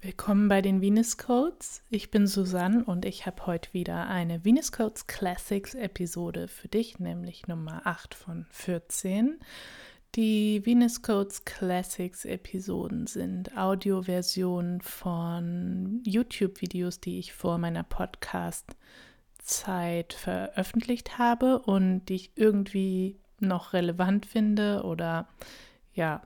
Willkommen bei den Venus Codes. Ich bin Susanne und ich habe heute wieder eine Venus Codes Classics Episode für dich, nämlich Nummer 8 von 14. Die Venus Codes Classics Episoden sind Audioversionen von YouTube-Videos, die ich vor meiner Podcast-Zeit veröffentlicht habe und die ich irgendwie noch relevant finde oder ja,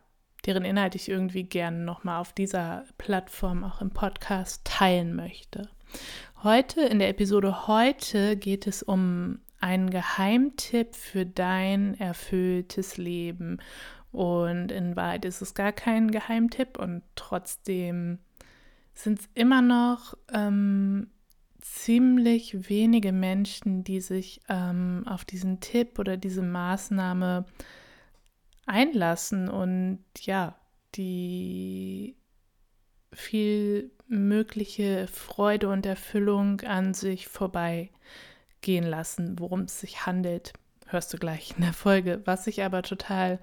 deren Inhalt ich irgendwie gerne nochmal auf dieser Plattform auch im Podcast teilen möchte. Heute, in der Episode heute, geht es um einen Geheimtipp für dein erfülltes Leben. Und in Wahrheit ist es gar kein Geheimtipp und trotzdem sind es immer noch ähm, ziemlich wenige Menschen, die sich ähm, auf diesen Tipp oder diese Maßnahme äh, einlassen und ja, die viel mögliche Freude und Erfüllung an sich vorbeigehen lassen, worum es sich handelt, hörst du gleich in der Folge. Was ich aber total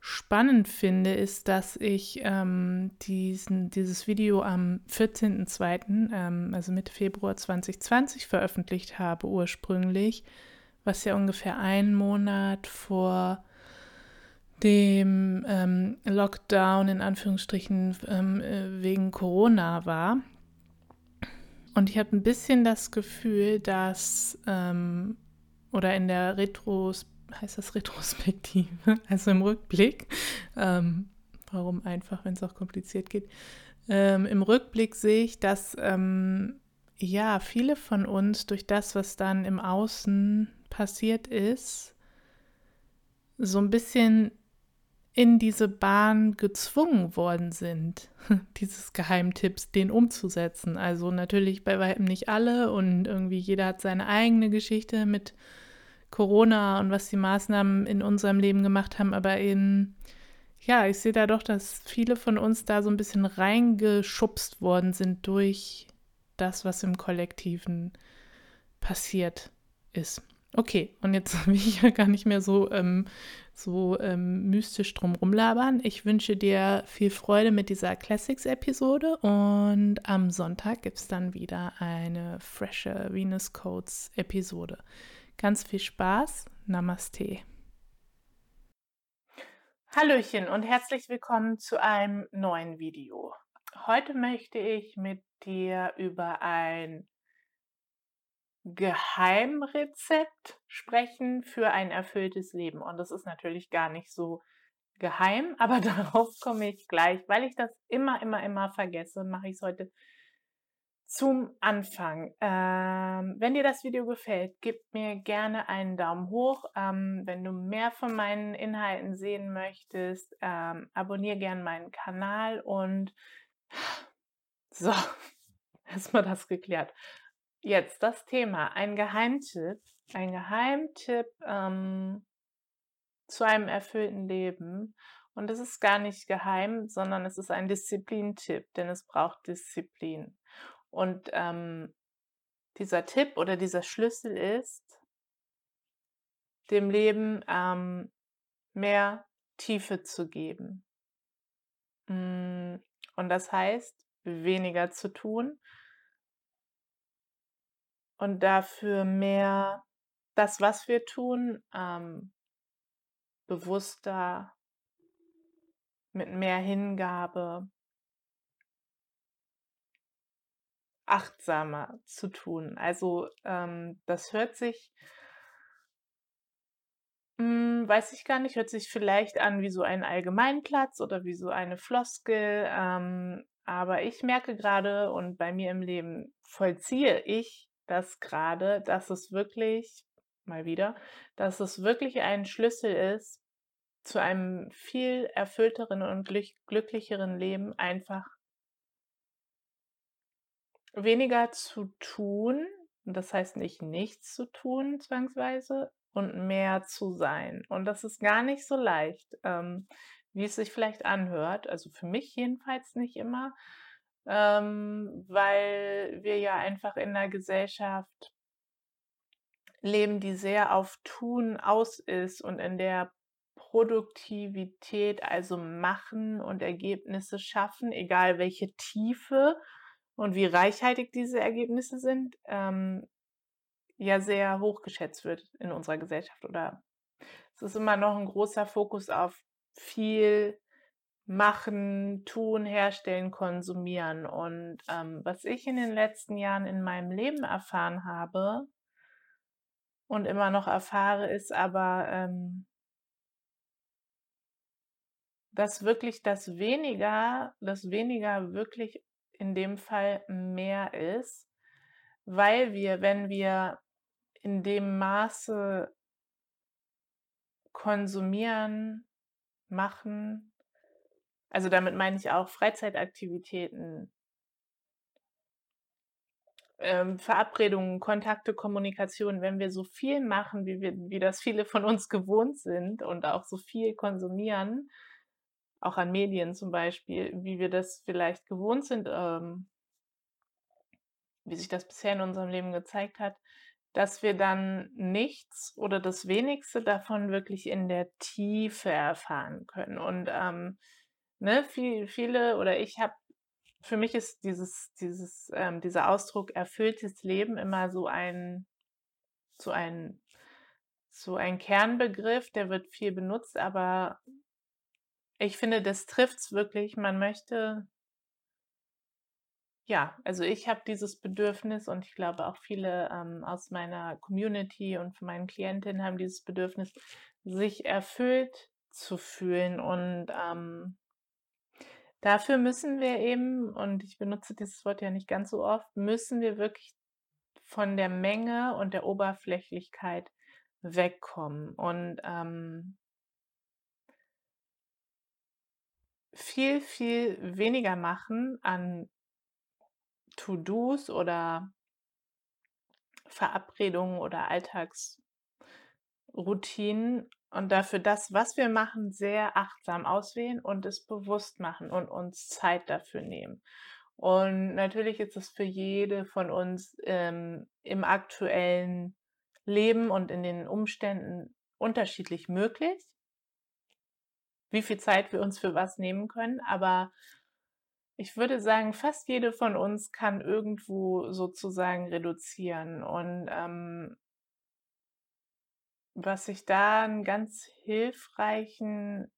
spannend finde, ist, dass ich ähm, diesen, dieses Video am 14.02., ähm, also Mitte Februar 2020, veröffentlicht habe ursprünglich, was ja ungefähr einen Monat vor dem ähm, Lockdown in Anführungsstrichen ähm, äh, wegen Corona war. Und ich habe ein bisschen das Gefühl, dass, ähm, oder in der Retros, heißt das Retrospektive, also im Rückblick, ähm, warum einfach, wenn es auch kompliziert geht, ähm, im Rückblick sehe ich, dass ähm, ja viele von uns durch das, was dann im Außen passiert ist, so ein bisschen in diese Bahn gezwungen worden sind, dieses Geheimtipps, den umzusetzen. Also natürlich bei weitem nicht alle und irgendwie jeder hat seine eigene Geschichte mit Corona und was die Maßnahmen in unserem Leben gemacht haben, aber in ja, ich sehe da doch, dass viele von uns da so ein bisschen reingeschubst worden sind durch das, was im Kollektiven passiert ist. Okay, und jetzt will ich ja gar nicht mehr so ähm, so ähm, mystisch drum rumlabern. Ich wünsche dir viel Freude mit dieser Classics-Episode und am Sonntag gibt es dann wieder eine frische Venus Codes-Episode. Ganz viel Spaß. Namaste. Hallöchen und herzlich willkommen zu einem neuen Video. Heute möchte ich mit dir über ein Geheimrezept sprechen für ein erfülltes Leben. Und das ist natürlich gar nicht so geheim, aber darauf komme ich gleich, weil ich das immer, immer, immer vergesse, mache ich es heute zum Anfang. Ähm, wenn dir das Video gefällt, gib mir gerne einen Daumen hoch. Ähm, wenn du mehr von meinen Inhalten sehen möchtest, ähm, abonniere gerne meinen Kanal und so, erstmal das geklärt. Jetzt das Thema, ein Geheimtipp, ein Geheimtipp ähm, zu einem erfüllten Leben. Und es ist gar nicht geheim, sondern es ist ein Disziplintipp, denn es braucht Disziplin. Und ähm, dieser Tipp oder dieser Schlüssel ist, dem Leben ähm, mehr Tiefe zu geben. Mm, und das heißt, weniger zu tun, und dafür mehr das, was wir tun, ähm, bewusster, mit mehr Hingabe, achtsamer zu tun. Also ähm, das hört sich, mh, hm, weiß ich gar nicht, hört sich vielleicht an wie so ein Allgemeinplatz oder wie so eine Floskel. Ähm, aber ich merke gerade und bei mir im Leben vollziehe ich dass gerade, dass es wirklich, mal wieder, dass es wirklich ein Schlüssel ist zu einem viel erfüllteren und glücklicheren Leben, einfach weniger zu tun, das heißt nicht nichts zu tun zwangsweise, und mehr zu sein. Und das ist gar nicht so leicht, ähm, wie es sich vielleicht anhört. Also für mich jedenfalls nicht immer ähm, weil wir ja einfach in einer Gesellschaft leben, die sehr auf Tun aus ist und in der Produktivität, also machen und Ergebnisse schaffen, egal welche Tiefe und wie reichhaltig diese Ergebnisse sind, ähm, ja sehr hoch geschätzt wird in unserer Gesellschaft. Oder es ist immer noch ein großer Fokus auf viel machen, tun, herstellen, konsumieren. Und ähm, was ich in den letzten Jahren in meinem Leben erfahren habe und immer noch erfahre, ist aber, ähm, dass wirklich das weniger, das weniger wirklich in dem Fall mehr ist, weil wir, wenn wir in dem Maße konsumieren, machen, also damit meine ich auch Freizeitaktivitäten, ähm, Verabredungen, Kontakte, Kommunikation, wenn wir so viel machen, wie wir, wie das viele von uns gewohnt sind und auch so viel konsumieren, auch an Medien zum Beispiel, wie wir das vielleicht gewohnt sind, ähm, wie sich das bisher in unserem Leben gezeigt hat, dass wir dann nichts oder das wenigste davon wirklich in der Tiefe erfahren können. Und ähm, ne, viel, viele oder ich habe, für mich ist dieses, dieses, ähm, dieser Ausdruck erfülltes Leben immer so ein, so ein, so ein Kernbegriff, der wird viel benutzt, aber ich finde, das trifft's wirklich. Man möchte, ja, also ich habe dieses Bedürfnis und ich glaube auch viele ähm, aus meiner Community und von meinen Klientinnen haben dieses Bedürfnis, sich erfüllt zu fühlen und ähm, dafür müssen wir eben, und ich benutze dieses Wort ja nicht ganz so oft, müssen wir wirklich von der Menge und der Oberflächlichkeit wegkommen. Und ähm, viel, viel weniger machen an To-Dos oder Verabredungen oder Alltagsroutinen und dafür das, was wir machen, sehr achtsam auswählen und es bewusst machen und uns Zeit dafür nehmen. Und natürlich ist es für jede von uns ähm, im aktuellen Leben und in den Umständen unterschiedlich möglich wie viel Zeit wir uns für was nehmen können, aber ich würde sagen, fast jede von uns kann irgendwo sozusagen reduzieren. Und ähm, was ich da einen ganz hilfreichen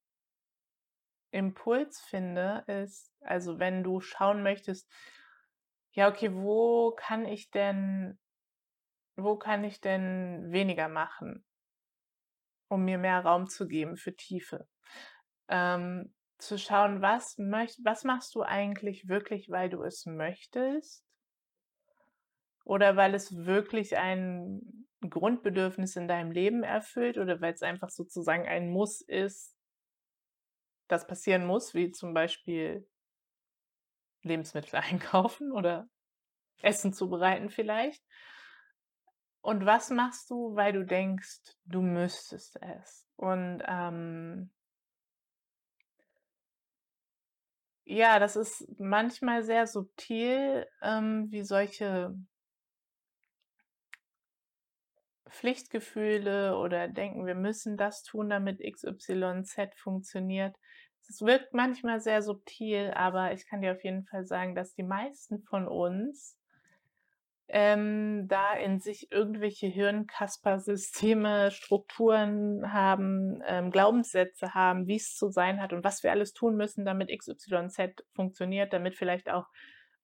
Impuls finde, ist, also wenn du schauen möchtest, ja, okay, wo kann ich denn, wo kann ich denn weniger machen, um mir mehr Raum zu geben für Tiefe? ähm, zu schauen, was, möcht, was machst du eigentlich wirklich, weil du es möchtest oder weil es wirklich ein Grundbedürfnis in deinem Leben erfüllt oder weil es einfach sozusagen ein Muss ist, das passieren muss, wie zum Beispiel Lebensmittel einkaufen oder Essen zubereiten vielleicht. Und was machst du, weil du denkst, du müsstest es? Und ähm, Ja, das ist manchmal sehr subtil, ähm, wie solche Pflichtgefühle oder denken, wir müssen das tun, damit XYZ funktioniert. Es wirkt manchmal sehr subtil, aber ich kann dir auf jeden Fall sagen, dass die meisten von uns ähm, da in sich irgendwelche Hirnkasper-Systeme, Strukturen haben, ähm, Glaubenssätze haben, wie es zu sein hat und was wir alles tun müssen, damit XYZ funktioniert, damit vielleicht auch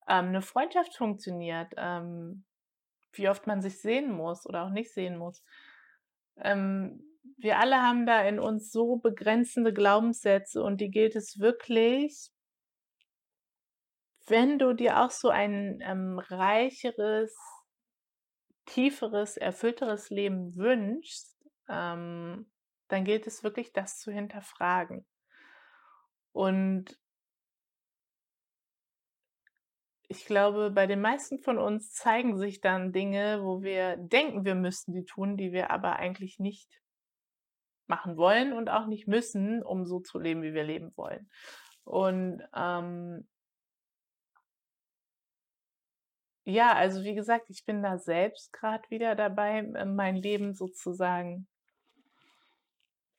ähm, eine Freundschaft funktioniert, ähm, wie oft man sich sehen muss oder auch nicht sehen muss. Ähm, wir alle haben da in uns so begrenzende Glaubenssätze und die gilt es wirklich wenn du dir auch so ein ähm, reicheres, tieferes, erfüllteres Leben wünschst, ähm, dann gilt es wirklich, das zu hinterfragen. Und ich glaube, bei den meisten von uns zeigen sich dann Dinge, wo wir denken, wir müssten die tun, die wir aber eigentlich nicht machen wollen und auch nicht müssen, um so zu leben, wie wir leben wollen. Und ähm, Ja, also wie gesagt, ich bin da selbst gerade wieder dabei, äh, mein Leben sozusagen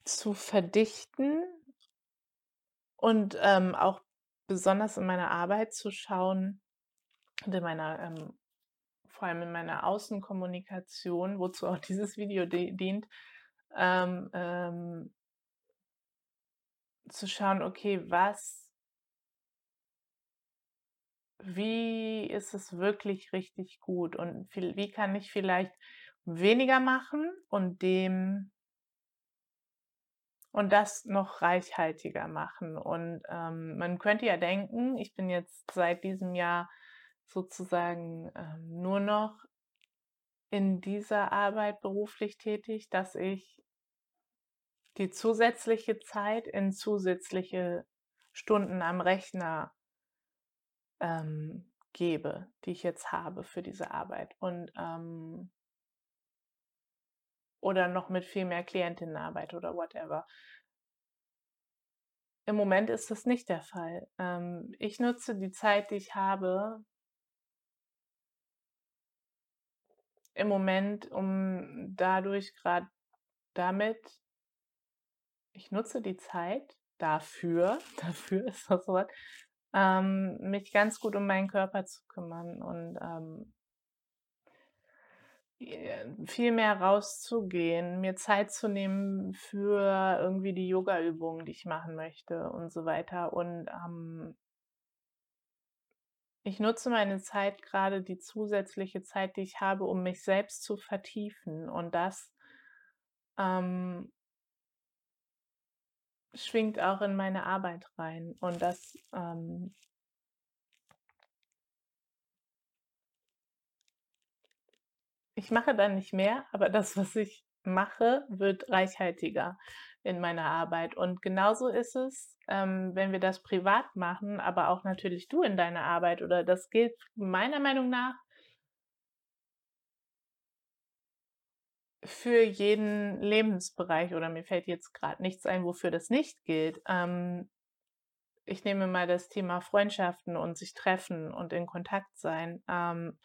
zu verdichten und ähm, auch besonders in meiner Arbeit zu schauen und in meiner, ähm, vor allem in meiner Außenkommunikation, wozu auch dieses Video dient, ähm, ähm, zu schauen, okay, was wie ist es wirklich richtig gut und viel wie kann ich vielleicht weniger machen und dem und das noch reichhaltiger machen. Und, ähm, man könnte ja denken, ich bin jetzt seit diesem Jahr sozusagen, ähm, nur noch in dieser Arbeit beruflich tätig, dass ich die zusätzliche Zeit in zusätzliche Stunden am Rechner ähm, gebe, die ich jetzt habe für diese Arbeit. Und ähm oder noch mit viel mehr Klientinnen arbeite oder whatever. Im Moment ist das nicht der Fall. Ähm, ich nutze die Zeit, die ich habe im Moment, um dadurch gerade damit ich nutze die Zeit dafür dafür ist das Wort, ähm, mich ganz gut um meinen Körper zu kümmern und, ähm viel mehr rauszugehen, mir Zeit zu nehmen für irgendwie die Yogaübungen, die ich machen möchte und so weiter. Und, ähm ich nutze meine Zeit gerade die zusätzliche Zeit, die ich habe, um mich selbst zu vertiefen und das ähm schwingt auch in meine Arbeit rein und das, ähm Ich mache dann nicht mehr, aber das, was ich mache, wird reichhaltiger in meiner Arbeit. Und genauso ist es, ähm, wenn wir das privat machen, aber auch natürlich du in deiner Arbeit oder das gilt meiner Meinung nach für jeden Lebensbereich oder mir fällt jetzt gerade nichts ein, wofür das nicht gilt. Ähm, ich nehme mal das Thema Freundschaften und sich treffen und in Kontakt sein. Ähm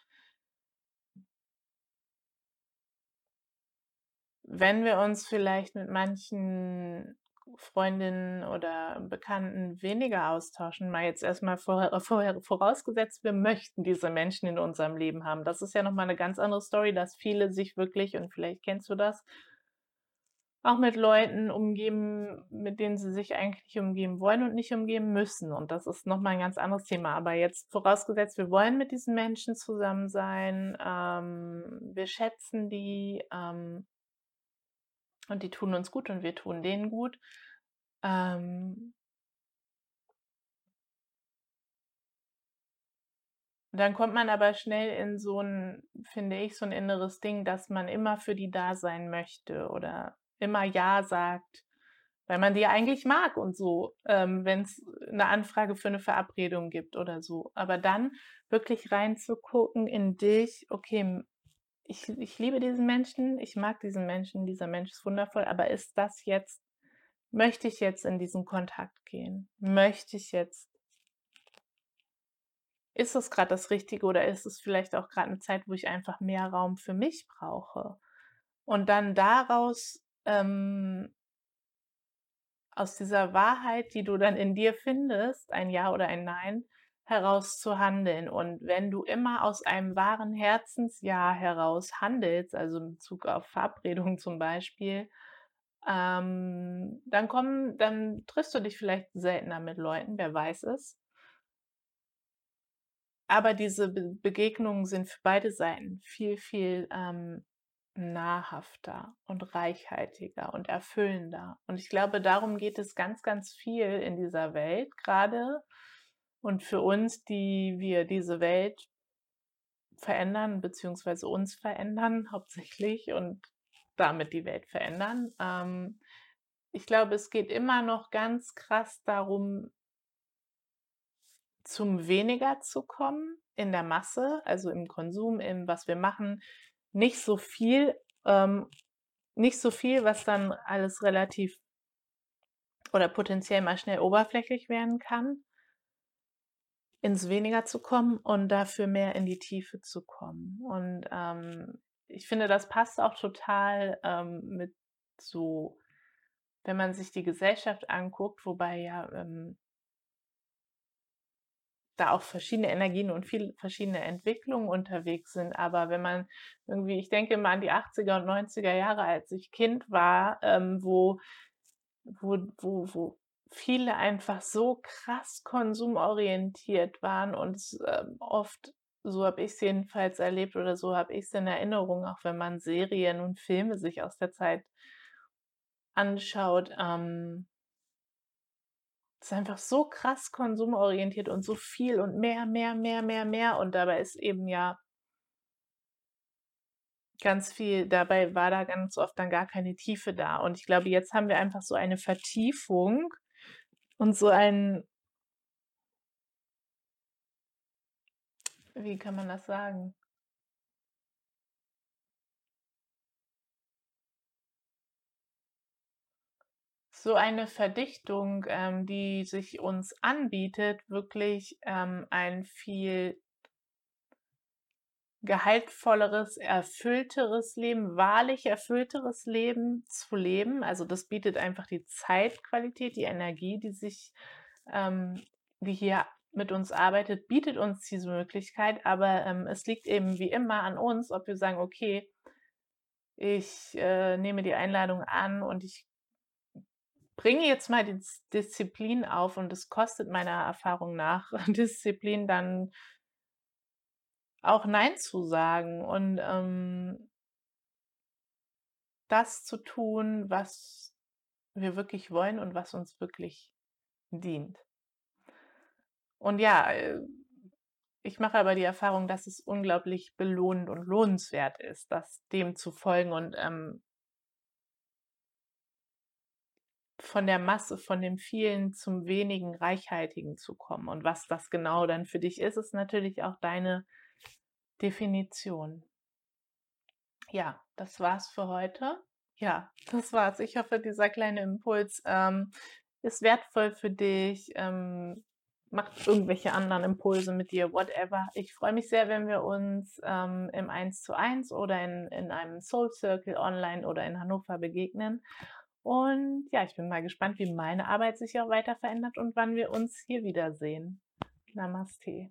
wenn wir uns vielleicht mit manchen Freundinnen oder Bekannten weniger austauschen, mal jetzt erstmal vorher vorher vorausgesetzt, wir möchten diese Menschen in unserem Leben haben. Das ist ja noch mal 'ne ganz andere Story, dass viele sich wirklich und vielleicht kennst du das auch mit Leuten umgeben, mit denen sie sich eigentlich umgeben wollen und nicht umgeben müssen. Und das ist noch mal 'n ganz anderes Thema. Aber jetzt vorausgesetzt, wir wollen mit diesen Menschen zusammen sein, ähm, wir schätzen die, ähm und die tun uns gut und wir tun denen gut. Ähm dann kommt man aber schnell in so 'n finde ich, so 'n inneres Ding, dass man immer für die da sein möchte oder immer ja sagt, weil man die eigentlich mag und so, ähm, wenn's 'ne Anfrage für 'ne Verabredung gibt oder so. Aber dann wirklich reinzugucken in dich: „Okay, ich ich liebe diesen Menschen, ich mag diesen Menschen, dieser Mensch ist wundervoll, aber ist das jetzt möchte ich jetzt in diesen Kontakt gehen? Möchte ich jetzt ist das grad das Richtige oder ist es vielleicht auch grad 'ne Zeit, wo ich einfach mehr Raum für mich brauche? Und dann daraus, ähm aus dieser Wahrheit, die du dann in dir findest, ein Ja oder ein Nein, heraus zu handeln. Und wenn du immer aus einem wahren Herzensja heraus handelst, also in Bezug auf Verabredungen zum Beispiel, ähm, dann kommen dann triffst du dich vielleicht seltener mit Leuten, wer weiß es. Aber diese Be Begegnungen sind für beide Seiten viel, viel, ähm, nahrhafter und reichhaltiger und erfüllender. Und ich glaube, darum geht es ganz, ganz viel in dieser Welt grade und für uns, die wir diese Welt verändern beziehungsweise uns verändern hauptsächlich und damit die Welt verändern. Ähm, ich glaube, es geht immer noch ganz krass darum zum Weniger zu kommen in der Masse, also im Konsum, in was wir machen. Nicht so viel ähm, nicht so viel, was dann alles relativ oder potenziell mal schnell oberflächlich werden kann ins Weniger zu kommen und dafür mehr in die Tiefe zu kommen. Und, ähm, ich finde, das passt auch total, ähm, mit so wenn man sich die Gesellschaft anguckt, wobei ja ähm, da auch verschiedene Energien und viele verschiedene Entwicklungen unterwegs sind. Aber wenn man irgendwie, ich denke mal an die 80er und 90er Jahre, als ich Kind war, ähm, wo, wo, wo, wo viele einfach so krass konsumorientiert waren und ähm, oft, so habe ich es jedenfalls erlebt oder so habe ich es in Erinnerung, auch wenn man Serien und Filme sich aus der Zeit anschaut, ähm, ist einfach so krass konsumorientiert und so viel und mehr, mehr, mehr, mehr, mehr. Und dabei ist eben ja ganz viel, dabei war da ganz oft dann gar keine Tiefe da. Und ich glaube, jetzt haben wir einfach so eine Vertiefung und so ein, wie kann man das sagen? so eine Verdichtung, ähm, die sich uns anbietet, wirklich ähm, ein viel gehaltvolleres, erfüllteres Leben, wahrlich erfüllteres Leben zu leben. Also das bietet einfach die Zeitqualität, die Energie, die sich, ähm, die hier mit uns arbeitet, bietet uns diese Möglichkeit. Aber ähm, es liegt eben wie immer an uns, ob wir sagen, okay, ich äh, nehme die Einladung an und ich bringe jetzt mal die Disziplin auf und es kostet meiner Erfahrung nach Disziplin dann auch Nein zu sagen und ähm, das zu tun, was wir wirklich wollen und was uns wirklich dient. Und ja, äh, ich mache aber die Erfahrung, dass es unglaublich belohnend und lohnenswert ist, das dem zu folgen und ähm, von der Masse, von dem vielen zum wenigen Reichhaltigen zu kommen. Und was das genau dann für dich ist, ist natürlich auch deine Definition. Ja, das war's für heute. Ja, das war's. Ich hoffe, dieser kleine Impuls ähm, ist wertvoll für dich. Ähm, macht irgendwelche anderen Impulse mit dir, whatever. Ich freue mich sehr, wenn wir uns ähm, im 1 zu 1 oder in, in einem Soul Circle online oder in Hannover begegnen. Und ja, ich bin mal gespannt, wie meine Arbeit sich auch weiter verändert und wann wir uns hier wiedersehen. Namaste.